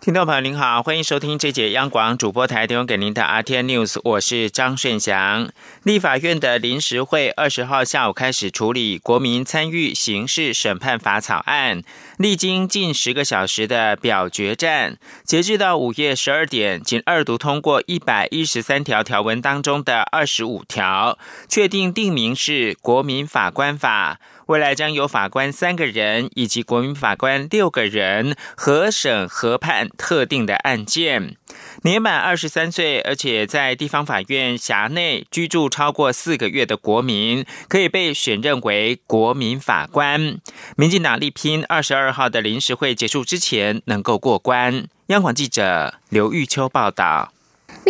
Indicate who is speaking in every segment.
Speaker 1: 听众朋友您好，欢迎收听这节央广主播台提供给您的 RTI News，我是张顺祥。立法院的临时会二十号下午开始处理《国民参与刑事审判法》草案，历经近十个小时的表决战，截至到午夜十二点，仅二读通过一百一十三条条文当中的二十五条，确定定名是《国民法官法》。未来将由法官三个人以及国民法官六个人合审核判特定的案件。年满二十三岁，而且在地方法院辖内居住超过四个月的国民，可以被选任为国民法官。民进党力拼二十二号的临时会结束之前能够过关。央广记者刘玉秋报道。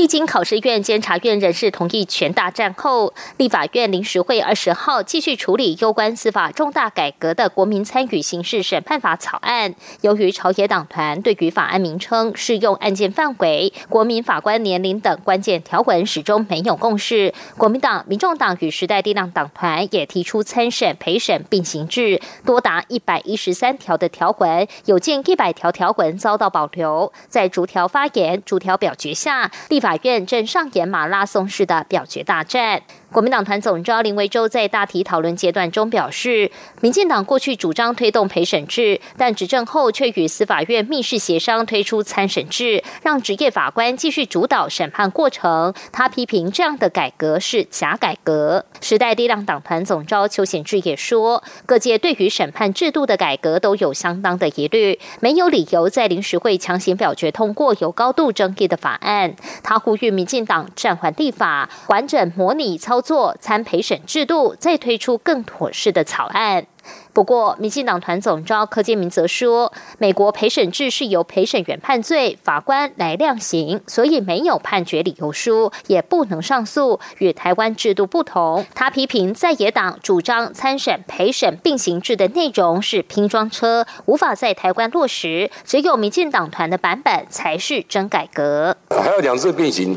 Speaker 2: 历经考试院、监察院人事同意全大战后，立法院临时会二十号继续处理有关司法重大改革的《国民参与刑事审判法》草案。由于朝野党团对于法案名称、适用案件范围、国民法官年龄等关键条文始终没有共识，国民党、民众党与时代力量党团也提出参审、陪审并行制，多达一百一十三条的条文，有近一百条条文遭到保留。在逐条发言、逐条表决下，立法法院正上演马拉松式的表决大战。国民党团总召林维洲在大体讨论阶段中表示，民进党过去主张推动陪审制，但执政后却与司法院密室协商推出参审制，让职业法官继续主导审判过程。他批评这样的改革是假改革。时代力量党团总召邱显志也说，各界对于审判制度的改革都有相当的疑虑，没有理由在临时会强行表决通过有高度争议的法案。他呼吁民进党暂缓立法，完整模拟操。做参陪审制度，再推出更妥适的草案。不过，民进党团总召柯建明则说，美国陪审制是由陪审员判罪，法官来量刑，所以没有判决理由书，也不能上诉，与台湾制度不同。他批评在野党主张参审陪审并行制的内容是拼装车，无法在台湾落实，只有民进党团的版本才是真改革。
Speaker 3: 还有两次并行，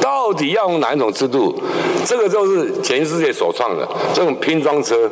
Speaker 3: 到底要用哪一种制度？这个就是全世界首创的这种拼装车，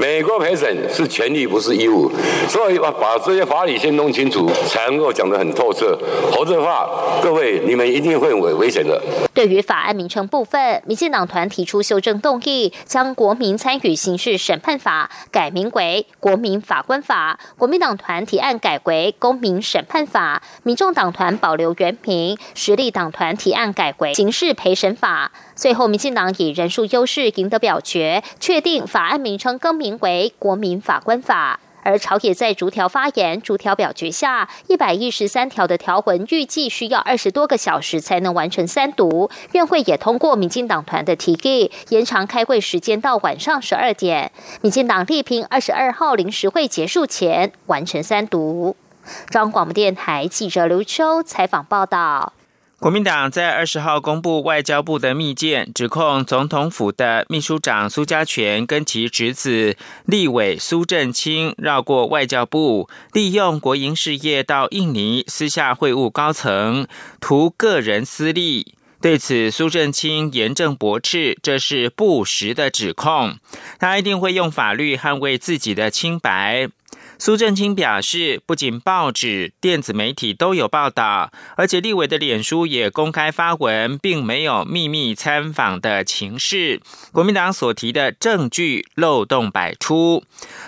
Speaker 3: 美国陪审。是权利，不是义务，所以把把这些法理先弄清楚，才能够讲得很透彻。否则的话，各位你们一定会危危险的。
Speaker 2: 对于法案名称部分，民进党团提出修正动议，将《国民参与刑事审判法》改名为《国民法官法》，国民党团提案改为《公民审判法》，民众党团保留原名，实力党团提案改为《刑事陪审法》。最后，民进党以人数优势赢得表决，确定法案名称更名为《国民法官法》。而朝野在逐条发言、逐条表决下，一百一十三条的条文预计需要二十多个小时才能完成三读。院会也通过民进党团的提议，延长开会时间到晚上十二点。民进党力拼二十二号临时会结束前完成三读。中央广播电台记者刘秋采访报道。
Speaker 1: 国民党在二十号公布外交部的密件，指控总统府的秘书长苏家全跟其侄子立委苏振清绕过外交部，利用国营事业到印尼私下会晤高层，图个人私利。对此，苏振清严正驳斥，这是不实的指控，他一定会用法律捍卫自己的清白。苏正清表示，不仅报纸、电子媒体都有报道，而且立委的脸书也公开发文，并没有秘密参访的情势。国民党所提的证据漏洞百出。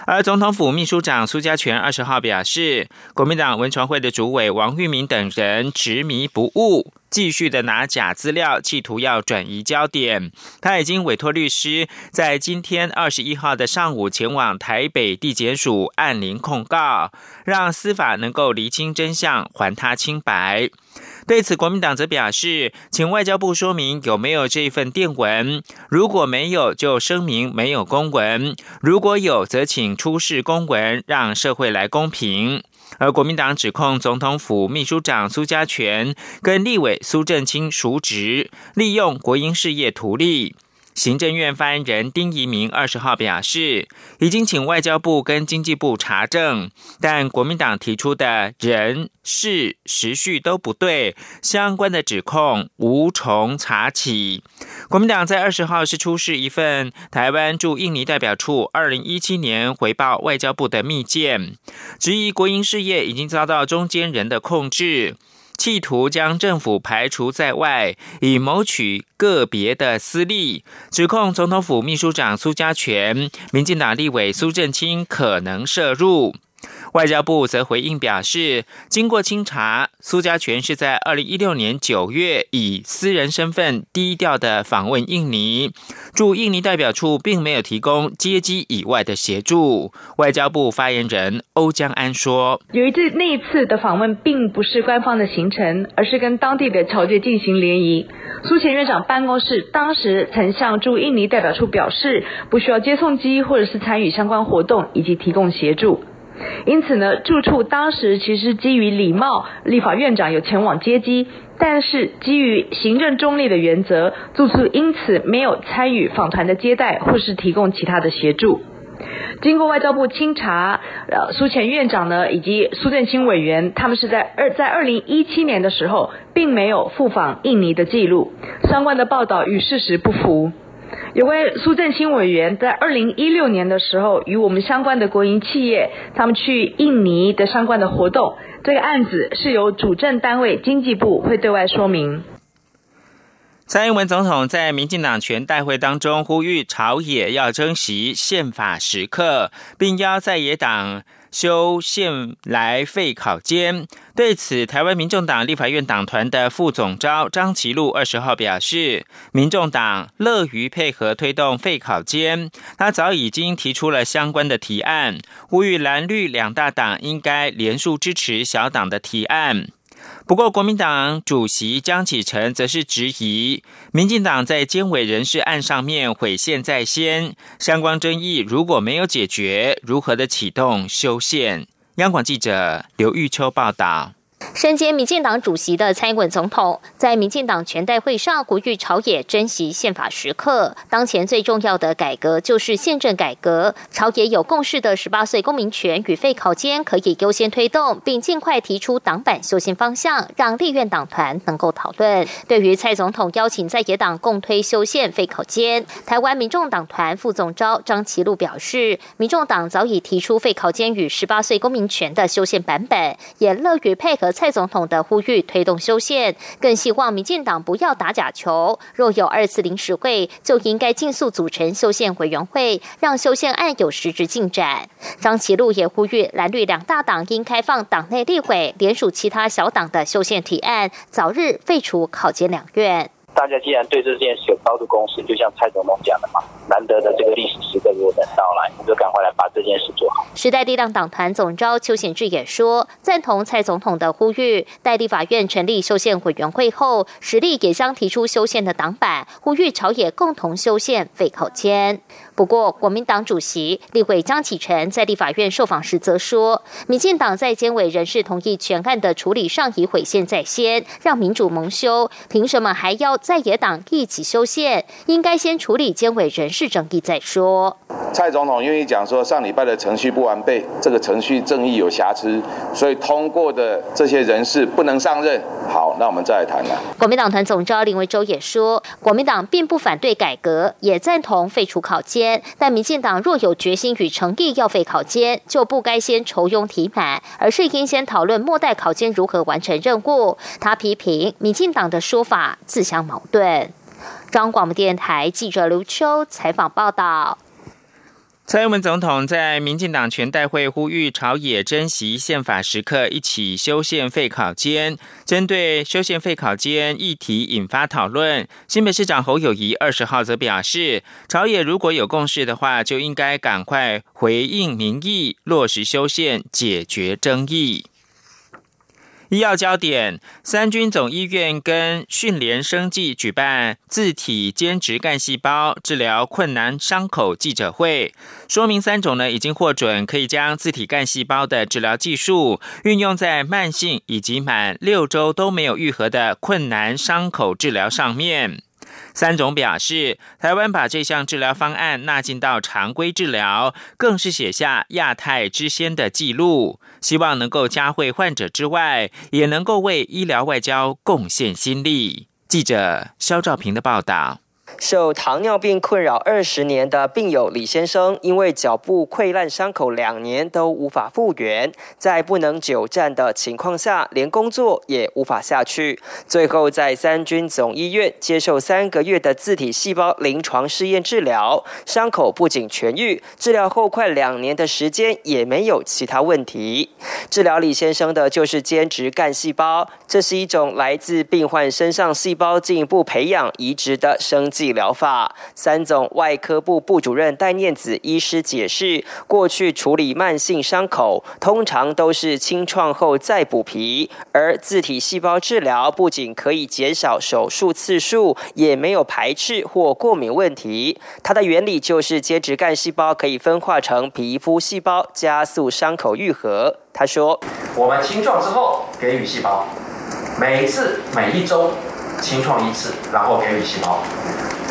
Speaker 1: 而总统府秘书长苏家全二十号表示，国民党文传会的主委王玉明等人执迷不悟。继续的拿假资料，企图要转移焦点。他已经委托律师，在今天二十一号的上午前往台北地检署按铃控告，让司法能够厘清真相，还他清白。对此，国民党则表示，请外交部说明有没有这一份电文，如果没有，就声明没有公文；如果有，则请出示公文，让社会来公平。而国民党指控总统府秘书长苏家全跟立委苏正清熟职，利用国营事业图利。行政院发言人丁仪明二十号表示，已经请外交部跟经济部查证，但国民党提出的人事时序都不对，相关的指控无从查起。国民党在二十号是出示一份台湾驻印尼代表处二零一七年回报外交部的密件，质疑国营事业已经遭到中间人的控制。企图将政府排除在外，以谋取个别的私利，指控总统府秘书长苏家全、民进党立委苏振清可能涉入。外交部则回应表示，经过清查，苏家全是在二零一六年九月以私人身份低调的访问印尼，驻印尼代表处并没有提供接机以外的协助。外交部发言人欧江安说：“由于这那一次的访问并不是官方的行程，而是跟当地的侨界进行联谊。苏前院长办公室当时曾向驻印尼代表处表示，不需要接送机或者是参与相关活动以及提供协助。”因此呢，住处当时其实基于礼貌，立法院长有前往接机，但是基于行政中立的原则，住处因此没有参与访团的接待或是提供其他的协助。经过外交部清查，呃，苏前院长呢以及苏振清委员，他们是在二在二零一七年的时候，并没有赴访印尼的记录，相关的报道与事实不符。有位苏振清委员在二零一六年的时候，与我们相关的国营企业，他们去印尼的相关的活动，这个案子是由主政单位经济部会对外说明。蔡英文总统在民进党全代会当中呼吁朝野要珍惜宪法时刻，并邀在野党。修宪来废考监，对此，台湾民众党立法院党团的副总召张其禄二十号表示，民众党乐于配合推动废考监，他早已经提出了相关的提案，呼吁蓝绿两大党应该连数支持小党的提案。不过，国民党主席江启臣则是质疑，民进党在监委人事案上面毁宪在先，相关争议如果没有解决，如何的启动修宪？央广记者刘玉秋报道。身兼民进党主席的蔡英文总统，在民进党全代会上呼吁朝野珍惜宪法时刻。当前最重要的改革就是宪政改革，朝野有共识的十八岁公民权与废考监可以优先推动，并尽快提出党版修宪方向，让立院党团能够讨论。对于蔡总统邀请在野党共推修宪废考监，台湾民众党团副总召张其禄表示，民众党早已提出废考监与十八岁公民权的修宪版本，也乐于配合蔡。总统的呼吁推动修宪，更希望民进党不要打假球。若有二次临时会，就应该尽速组成修宪委员会，让修宪案有实质进展。张其禄也呼吁蓝绿两大党应开放党内立委联署其他小党的修宪提案，早日废除考监两院。大家既然对这件事有高度共识，就像蔡总统讲的嘛，难得的这个历史时刻如果能到来，我们就赶快来把这件事做好。时代力量党团总召邱显志也说，赞同蔡总统的呼吁，代理法院成立修宪委员会后，实力也将提出修宪的党板，呼吁朝野共同修宪废口签。不过，国民党主席立委江启臣在立法院受访时则说，民进党在监委人事同意全案的处理上已毁宪在先，让民主蒙羞，凭什么还要在野党一起修宪？应该先处理监委人事争议再说。蔡总统愿意讲说，上礼拜的程序不完备，这个程序正义有瑕疵，所以通过的这些人事不能上任。好，那我们再来谈了。国民党团总召林维洲也说，国民党并不反对改革，也赞同废除考监，但民进党若有决心与诚意要废考监，就不该先筹拥提满，而是应先讨论末代考监如何完成任务。他批评民进党的说法自相矛盾。中央广播电台记者刘秋采访报道。蔡英文总统在民进党全代会呼吁朝野珍惜宪法时刻，一起修宪废考监。针对修宪废考监议题引发讨论，新北市长侯友谊二十号则表示，朝野如果有共识的话，就应该赶快回应民意，落实修宪，解决争议。医药焦点：三军总医院跟训联生技举办自体兼职干细胞治疗困难伤口记者会，说明三种呢已经获准可以将自体干细胞的治疗技术运用在慢性以及满六周都没有愈合的困难伤口治疗上面。三种表示，台湾把这项治疗方案纳进到常规治疗，更是写下亚太之先的记录。希望能够加惠患者之外，也能够为医疗外交贡献心力。记者肖兆平的报道。
Speaker 4: 受糖尿病困扰二十年的病友李先生，因为脚部溃烂伤口两年都无法复原，在不能久站的情况下，连工作也无法下去。最后在三军总医院接受三个月的自体细胞临床试验治疗，伤口不仅痊愈，治疗后快两年的时间也没有其他问题。治疗李先生的就是间质干细胞，这是一种来自病患身上细胞进一步培养移植的生技。疗法三总外科部部主任戴念子医师解释，过去处理慢性伤口通常都是清创后再补皮，而自体细胞治疗不仅可以减少手术次数，也没有排斥或过敏问题。它的原理就是间质干细胞可以分化成皮肤细胞，加速伤口愈合。他说：“我们清创之后给予细胞，每次每一周清创一次，然后给予细胞。”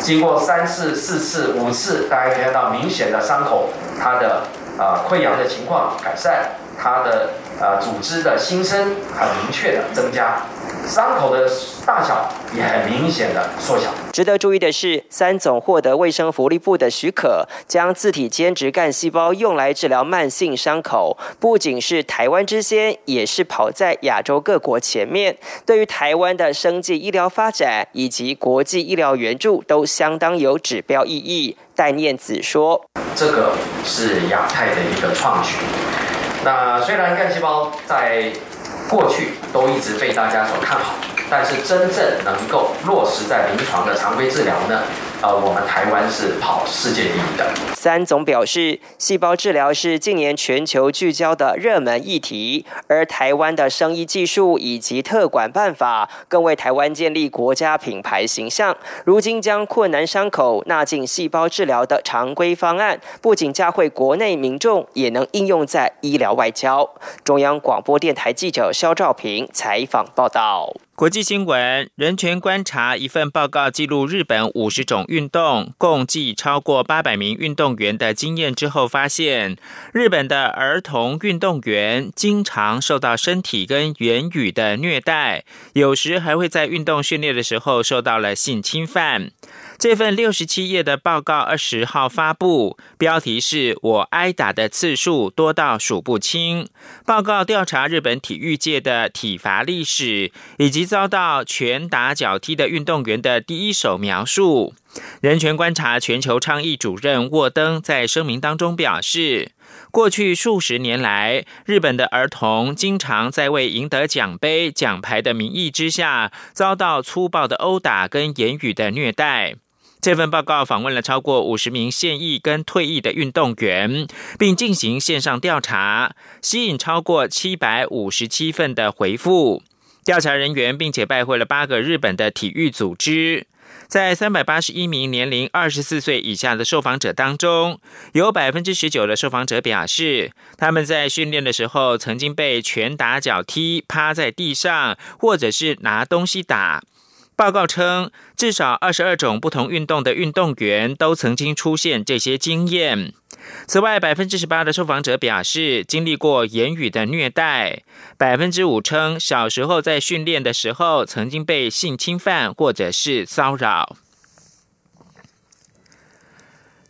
Speaker 4: 经过三次、四次、五次，大家可以看到明显的伤口，它的呃溃疡的情况改善，它的呃组织的新生很明确的增加。伤口的大小也很明显的缩小。值得注意的是，三总获得卫生福利部的许可，将自体间质干细胞用来治疗慢性伤口，不仅是台湾之先，也是跑在亚洲各国前面。对于台湾的生技医疗发展以及国际医疗援助，都相当有指标意义。戴念子说：“这个是亚太的一个创举。那虽然干细胞在……”过去都一直被大家所看好，但是真正能够落实在临床的常规治疗呢？呃，我们台湾是跑世界第一的。三总表示，细胞治疗是近年全球聚焦的热门议题，而台湾的生医技术以及特管办法，更为台湾建立国家品牌形象。如今将困难伤口纳进细胞治疗的常规方案，不仅加惠国内民众，也能应用在医疗外交。中央广播电台记者肖兆平采访报道。
Speaker 1: 国际新闻：人权观察一份报告记录日本五十种运动，共计超过八百名运动员的经验之后，发现日本的儿童运动员经常受到身体跟言语的虐待，有时还会在运动训练的时候受到了性侵犯。这份六十七页的报告二十号发布，标题是我挨打的次数多到数不清。报告调查日本体育界的体罚历史，以及遭到拳打脚踢的运动员的第一手描述。人权观察全球倡议主任沃登在声明当中表示，过去数十年来，日本的儿童经常在为赢得奖杯、奖牌的名义之下，遭到粗暴的殴打跟言语的虐待。这份报告访问了超过五十名现役跟退役的运动员，并进行线上调查，吸引超过七百五十七份的回复。调查人员并且拜会了八个日本的体育组织，在三百八十一名年龄二十四岁以下的受访者当中，有百分之十九的受访者表示，他们在训练的时候曾经被拳打脚踢、趴在地上，或者是拿东西打。报告称，至少二十二种不同运动的运动员都曾经出现这些经验。此外，百分之十八的受访者表示经历过言语的虐待，百分之五称小时候在训练的时候曾经被性侵犯或者是骚扰。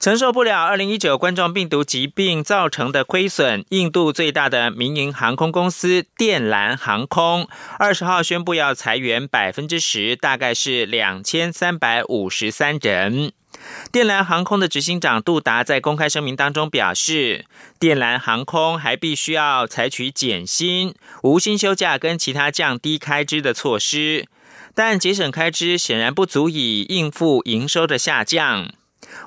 Speaker 1: 承受不了二零一九冠状病毒疾病造成的亏损，印度最大的民营航空公司电蓝航空二十号宣布要裁员百分之十，大概是两千三百五十三人。电蓝航空的执行长杜达在公开声明当中表示，电蓝航空还必须要采取减薪、无薪休假跟其他降低开支的措施，但节省开支显然不足以应付营收的下降。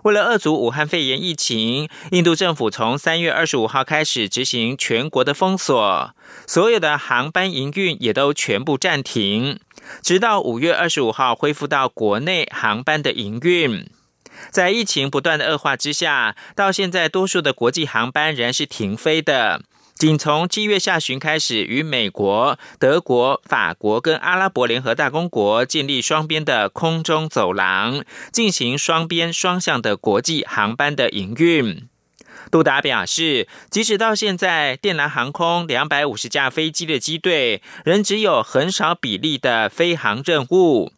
Speaker 1: 为了遏阻武汉肺炎疫情，印度政府从三月二十五号开始执行全国的封锁，所有的航班营运也都全部暂停，直到五月二十五号恢复到国内航班的营运。在疫情不断的恶化之下，到现在多数的国际航班仍然是停飞的。仅从七月下旬开始，与美国、德国、法国跟阿拉伯联合大公国建立双边的空中走廊，进行双边双向的国际航班的营运。杜达表示，即使到现在，电南航空两百五十架飞机的机队仍只有很少比例的飞航任务。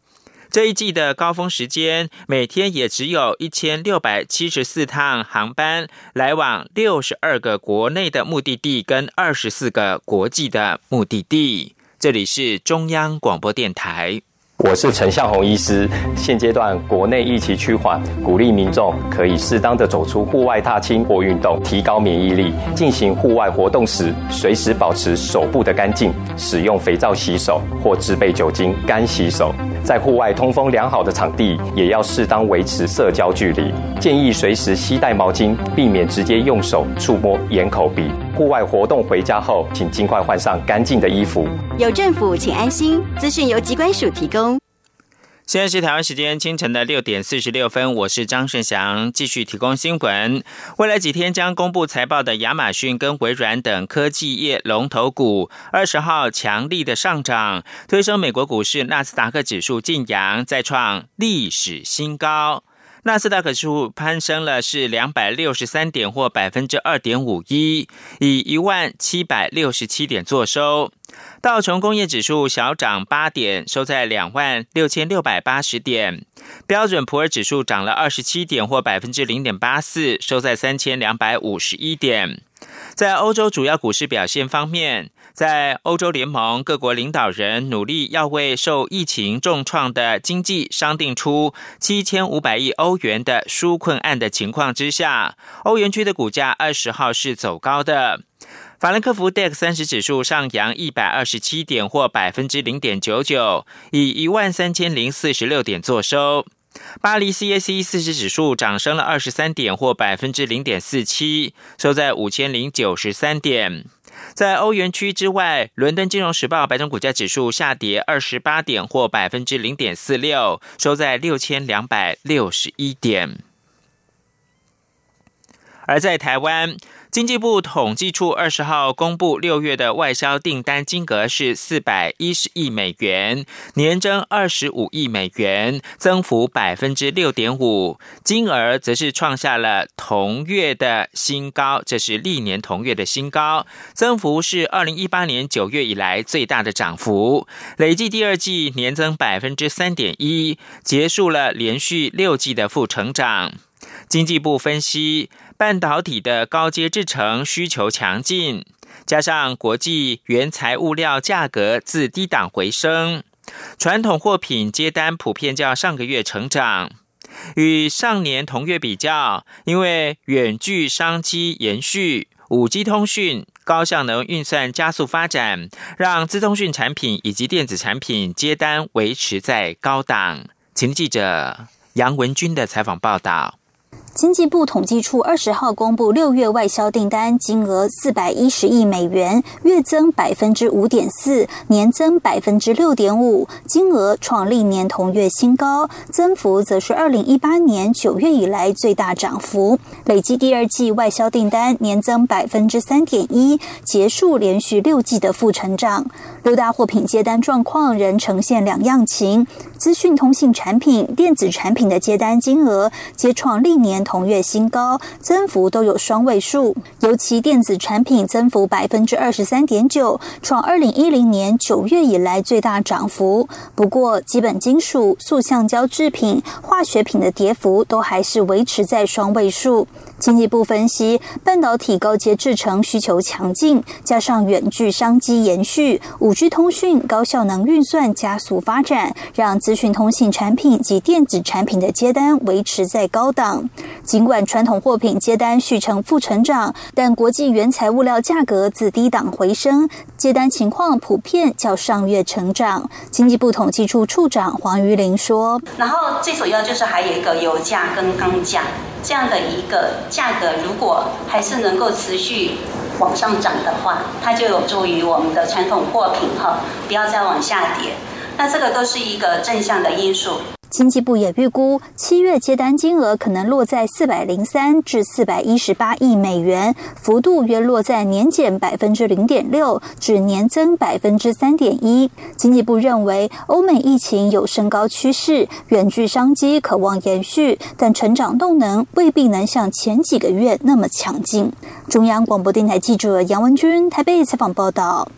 Speaker 1: 这一季的高峰时间，每天也只有一千六百七十四趟航班来往六十二个国内的目的地跟二十四个国际的目的地。这里是中央广播电台。
Speaker 5: 我是陈向红医师。现阶段国内疫情趋缓，鼓励民众可以适当的走出户外踏青或运动，提高免疫力。进行户外活动时，随时保持手部的干净，使用肥皂洗手或制备酒精干洗手。在户外通风良好的场地，也要适当维持社交距离。建议随时携带毛巾，避免直接用手触摸眼、口、鼻。户外活动回家后，请尽快换上干净的衣服。
Speaker 6: 有政府，请安心。资讯由机关署提供。
Speaker 1: 现在是台湾时间清晨的六点四十六分，我是张顺祥，继续提供新闻。未来几天将公布财报的亚马逊跟微软等科技业龙头股，二十号强力的上涨，推升美国股市纳斯达克指数晋阳，再创历史新高。纳斯达克指数攀升了是两百六十三点或百分之二点五一，以一万七百六十七点作收。道琼工业指数小涨八点，收在两万六千六百八十点。标准普尔指数涨了二十七点或百分之零点八四，收在三千两百五十一点。在欧洲主要股市表现方面。在欧洲联盟各国领导人努力要为受疫情重创的经济商定出七千五百亿欧元的纾困案的情况之下，欧元区的股价二十号是走高的。法兰克福 DAX 三十指数上扬一百二十七点或百分之零点九九，以一万三千零四十六点作收。巴黎 CAC 四十指数涨升了二十三点或百分之零点四七，收在五千零九十三点。在欧元区之外，伦敦金融时报白种股价指数下跌二十八点或百分之零点四六，收在六千两百六十一点。而在台湾。经济部统计处二十号公布，六月的外销订单金额是四百一十亿美元，年增二十五亿美元，增幅百分之六点五。金额则是创下了同月的新高，这是历年同月的新高，增幅是二零一八年九月以来最大的涨幅。累计第二季年增百分之三点一，结束了连续六季的负成长。经济部分析。半导体的高阶制程需求强劲，加上国际原材物料价格自低档回升，传统货品接单普遍较上个月成长。与上年同月比较，因为远距商机延续，五 G 通讯、高效能运算加速发展，让资通讯产品以及电子产品接单维持在高档。请记者杨文军的采访报道。
Speaker 7: 经济部统计处二十号公布六月外销订单金额四百一十亿美元，月增百分之五点四，年增百分之六点五，金额创历年同月新高，增幅则是二零一八年九月以来最大涨幅。累计第二季外销订单年增百分之三点一，结束连续六季的负成长。六大货品接单状况仍呈现两样情，资讯通信产品、电子产品的接单金额皆创历年。同月新高，增幅都有双位数，尤其电子产品增幅百分之二十三点九，创二零一零年九月以来最大涨幅。不过，基本金属、塑橡胶制品、化学品的跌幅都还是维持在双位数。经济部分析，半导体高阶制程需求强劲，加上远距商机延续，五 G 通讯、高效能运算加速发展，让资讯通信产品及电子产品的接单维持在高档。尽管传统货品接单续成负成长，但国际原材物料价格自低档回升，接单情况普遍较上月成长。经济部统计处处长黄瑜玲说：“
Speaker 8: 然后最主要就是还有一个油价跟钢价这样的一个价格，如果还是能够持续往上涨的话，它就有助于我们的传统货品哈不要再往下跌。那这个都是一个正向的因素。”
Speaker 7: 经济部也预估，七月接单金额可能落在四百零三至四百一十八亿美元，幅度约落在年减百分之零点六至年增百分之三点一。经济部认为，欧美疫情有升高趋势，远距商机渴望延续，但成长动能未必能像前几个月那么强劲。中央广播电台记者杨文君台北采访报道。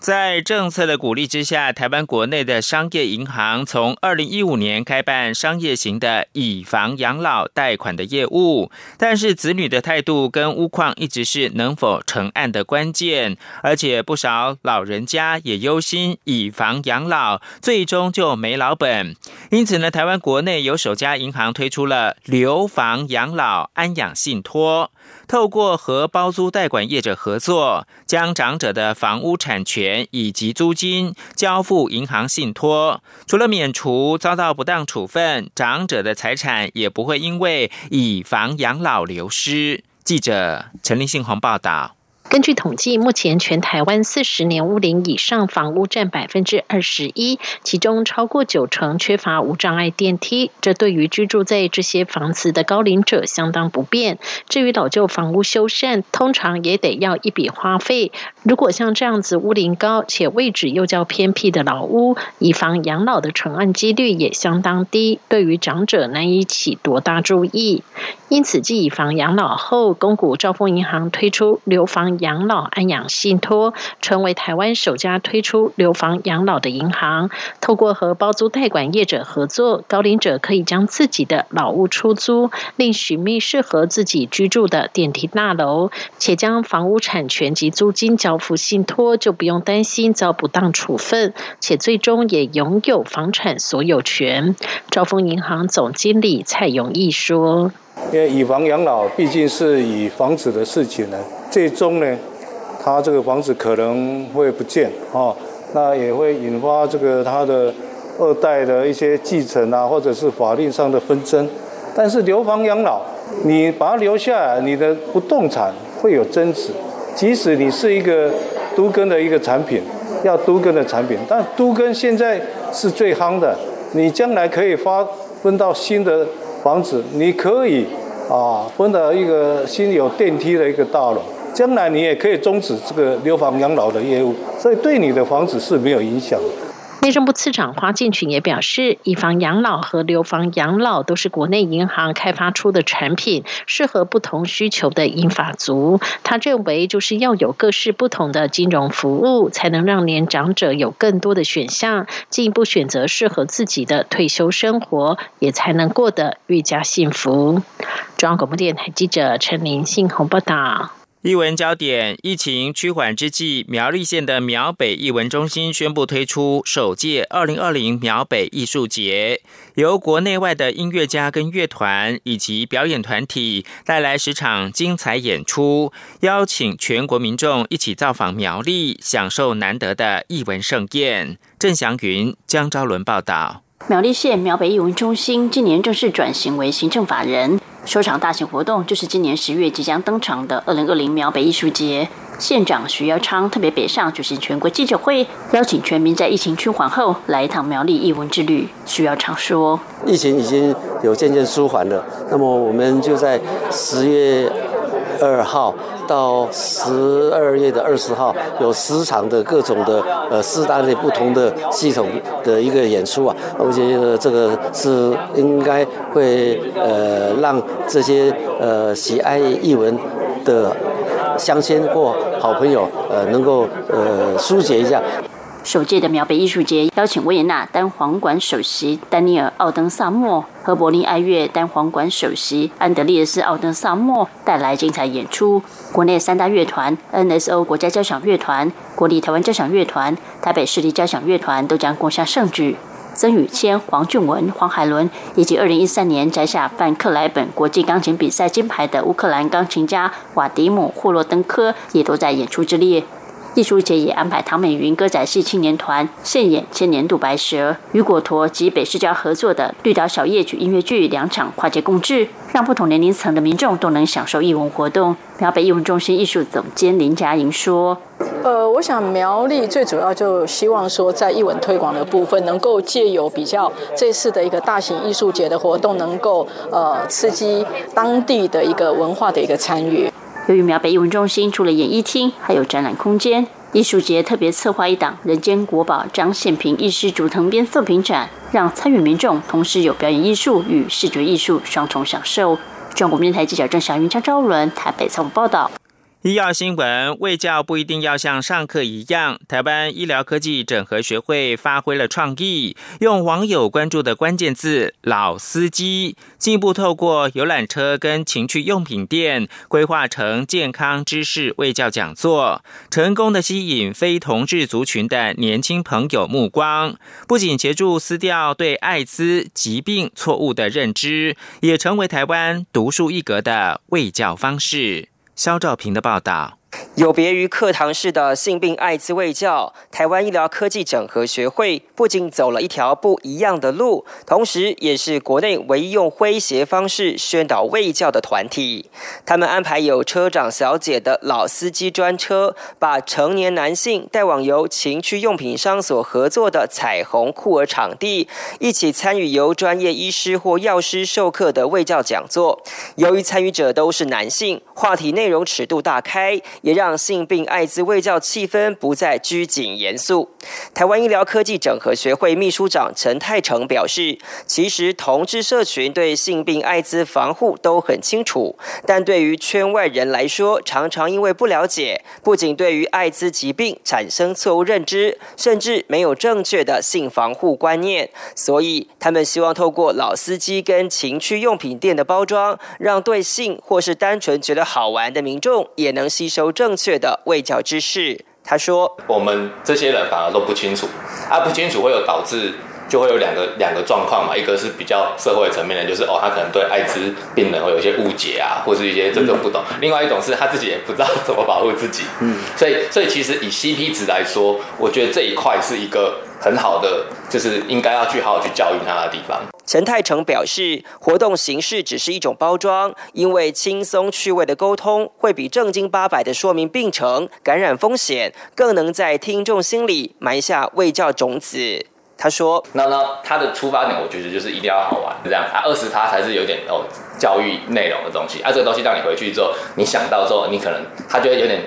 Speaker 1: 在政策的鼓励之下，台湾国内的商业银行从二零一五年开办商业型的以房养老贷款的业务，但是子女的态度跟屋况一直是能否成案的关键，而且不少老人家也忧心以房养老最终就没老本，因此呢，台湾国内有首家银行推出了留房养老安养信托。透过和包租代管业者合作，将长者的房屋产权以及租金交付银行信托，除了免除遭到不当处分，长者的财产也不会因为以房养老流失。记者陈立信报道。
Speaker 9: 根据统计，目前全台湾四十年屋龄以上房屋占百分之二十一，其中超过九成缺乏无障碍电梯，这对于居住在这些房子的高龄者相当不便。至于老旧房屋修缮，通常也得要一笔花费。如果像这样子屋龄高且位置又较偏僻的老屋，以房养老的成案几率也相当低，对于长者难以起多大注意。因此，继以房养老后，公股兆丰银行推出留房。养老安养信托成为台湾首家推出留房养老的银行。透过和包租代管业者合作，高龄者可以将自己的老屋出租，另寻觅适合自己居住的电梯大楼，且将房屋产权及租金交付信托，就不用担心遭不当处分，且最终也拥有房产所有权。兆丰银行总经理蔡永义说：“
Speaker 10: 因为以房养老毕竟是以房子的事情呢。”最终呢，他这个房子可能会不见啊，那也会引发这个他的二代的一些继承啊，或者是法律上的纷争。但是留房养老，你把它留下来，你的不动产会有增值。即使你是一个都根的一个产品，要都根的产品，但都根现在是最夯的，你将来可以发分到新的房子，你可以啊分到一个新有电梯的一个大楼。将来你也可以终止这个留房养老的业务，所以对你的房子是没有影响的。
Speaker 9: 内政部次长花建群也表示，以房养老和留房养老都是国内银行开发出的产品，适合不同需求的银发族。他认为，就是要有各式不同的金融服务，才能让年长者有更多的选项，进一步选择适合自己的退休生活，也才能过得愈加幸福。中央广播电台记者陈林信宏报道。
Speaker 1: 译文焦点：疫情趋缓之际，苗栗县的苗北艺文中心宣布推出首届二零二零苗北艺术节，由国内外的音乐家跟乐团以及表演团体带来十场精彩演出，邀请全国民众一起造访苗栗，享受难得的艺文盛宴。郑祥云、江昭伦报道。
Speaker 11: 苗栗县苗北艺文中心今年正式转型为行政法人。首场大型活动就是今年十月即将登场的二零二零苗北艺术节。县长徐耀昌特别北上举行全国记者会，邀请全民在疫情趋缓后来一趟苗栗艺文之旅。徐耀昌说：“
Speaker 12: 疫情已经有渐渐舒缓了，那么我们就在十月二号。”到十二月的二十号，有十场的各种的呃四大类不同的系统的一个演出啊，我觉得这个是应该会呃让这些呃喜爱译文的乡亲或好朋友呃能够呃疏解一下。
Speaker 11: 首届的苗北艺术节邀请维也纳单簧管首席丹尼尔·奥登萨默和柏林爱乐单簧管首席安德烈斯·奥登萨默带来精彩演出。国内三大乐团 NSO 国家交响乐团、国立台湾交响乐团、台北市立交响乐团都将共襄盛举。曾宇谦、黄俊文、黄海伦以及2013年摘下范克莱本国际钢琴比赛金牌的乌克兰钢琴家瓦迪姆·霍洛登科也都在演出之列。艺术节也安排唐美云歌仔戏青年团现演《千年渡白蛇》，与果陀及北市交合作的绿岛小夜曲音乐剧两场跨界共制，让不同年龄层的民众都能享受艺文活动。苗北艺文中心艺术总监林佳莹说：“
Speaker 13: 呃，我想苗栗最主要就希望说，在艺文推广的部分，能够借由比较这次的一个大型艺术节的活动，能够呃刺激当地的一个文化的一个参与。
Speaker 11: 由于苗北艺文中心除了演艺厅，还有展览空间，艺术节特别策划一档《人间国宝》张献平艺师竹藤编作品展，让参与民众同时有表演艺术与视觉艺术双重享受。”中国电台记者郑祥云、张昭伦台北采访报道。
Speaker 1: 医药新闻，卫教不一定要像上课一样。台湾医疗科技整合学会发挥了创意，用网友关注的关键字“老司机”，进一步透过游览车跟情趣用品店，规划成健康知识卫教讲座，成功的吸引非同志族群的年轻朋友目光。不仅协助撕掉对艾滋疾病错误的认知，也成为台湾独树一格的卫教方式。肖兆平的报道。
Speaker 4: 有别于课堂式的性病艾滋卫教，台湾医疗科技整合学会不仅走了一条不一样的路，同时也是国内唯一用诙谐方式宣导卫教的团体。他们安排有车长小姐的老司机专车，把成年男性带往由情趣用品商所合作的彩虹酷儿场地，一起参与由专业医师或药师授课的卫教讲座。由于参与者都是男性，话题内容尺度大开。也让性病艾滋卫教气氛不再拘谨严肃。台湾医疗科技整合学会秘书长陈泰成表示，其实同志社群对性病艾滋防护都很清楚，但对于圈外人来说，常常因为不了解，不仅对于艾滋疾病产生错误认知，甚至没有正确的性防护观念。所以，他们希望透过老司机跟情趣用品店的包装，让对性或是单纯觉得好玩的民众也能吸收。正确的卫教知识，他说：“
Speaker 14: 我们这些人反而都不清楚，啊，不清楚会有导致，就会有两个两个状况嘛。一个是比较社会层面的，就是哦，他可能对艾滋病人会有一些误解啊，或是一些真正不懂。另外一种是他自己也不知道怎么保护自己。嗯，所以所以其实以 CP 值来说，我觉得这一块是一个很好的，就是应该要去好好去教育他的地方。”
Speaker 4: 陈泰成表示，活动形式只是一种包装，因为轻松趣味的沟通会比正经八百的说明病程、感染风险，更能在听众心里埋下卫教种子。他说：“
Speaker 14: 那那他的出发点，我觉得就是一定要好玩，这样啊，二十他才是有点哦教育内容的东西啊，这个东西让你回去之后，你想到之后，你可能他觉得有点。”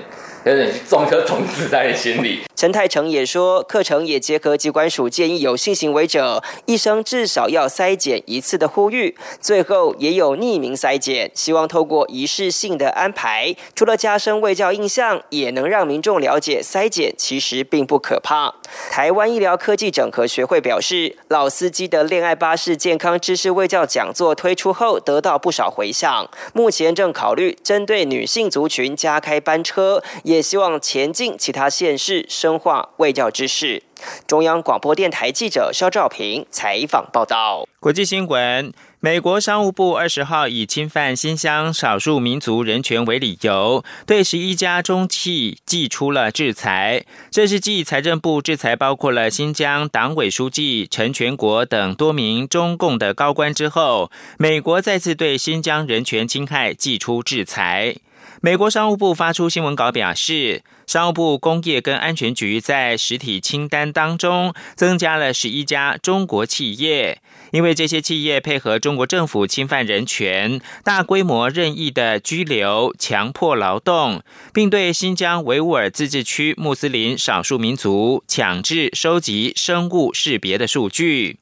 Speaker 14: 有点种颗种子在你心里。
Speaker 4: 陈泰成也说，课程也结合机关署建议有性行为者一生至少要筛检一次的呼吁，最后也有匿名筛检，希望透过仪式性的安排，除了加深卫教印象，也能让民众了解筛检其实并不可怕。台湾医疗科技整合学会表示，老司机的恋爱巴士健康知识卫教讲座推出后，得到不少回响，目前正考虑针对女性族群加开班车。也希望前进其他县市生，深化卫教知识。中央广播电台记者肖兆平采访报道。
Speaker 1: 国际新闻：美国商务部二十号以侵犯新疆少数民族人权为理由，对十一家中企寄出了制裁。这是继财政部制裁包括了新疆党委书记陈全国等多名中共的高官之后，美国再次对新疆人权侵害寄出制裁。美国商务部发出新闻稿表示，商务部工业跟安全局在实体清单当中增加了十一家中国企业，因为这些企业配合中国政府侵犯人权，大规模任意的拘留、强迫劳动，并对新疆维吾尔自治区穆斯林少数民族强制收集生物识别的数据。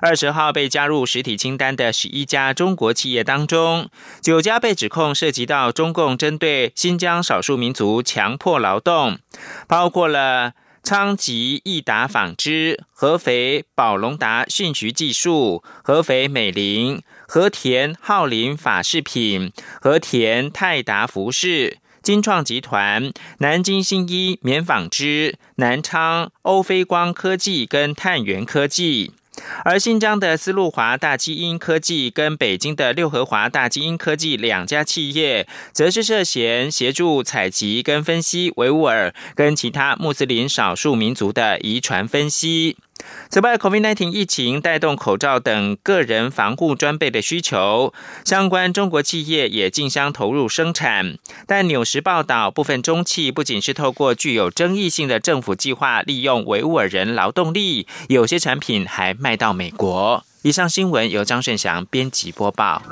Speaker 1: 二十号被加入实体清单的十一家中国企业当中，九家被指控涉及到中共针对新疆少数民族强迫劳动，包括了昌吉益达纺织、合肥宝龙达讯渠技术、合肥美林、和田浩林法饰品、和田泰达服饰、金创集团、南京新一棉纺织、南昌欧菲光科技跟碳源科技。而新疆的丝路华大基因科技跟北京的六合华大基因科技两家企业，则是涉嫌协助采集跟分析维吾尔跟其他穆斯林少数民族的遗传分析。此外，COVID-19 疫情带动口罩等个人防护装备的需求，相关中国企业也竞相投入生产。但纽时报道，部分中企不仅是透过具有争议性的政府计划利用维吾尔人劳动力，有些产品还卖到美国。以上新闻由张顺祥编辑播报。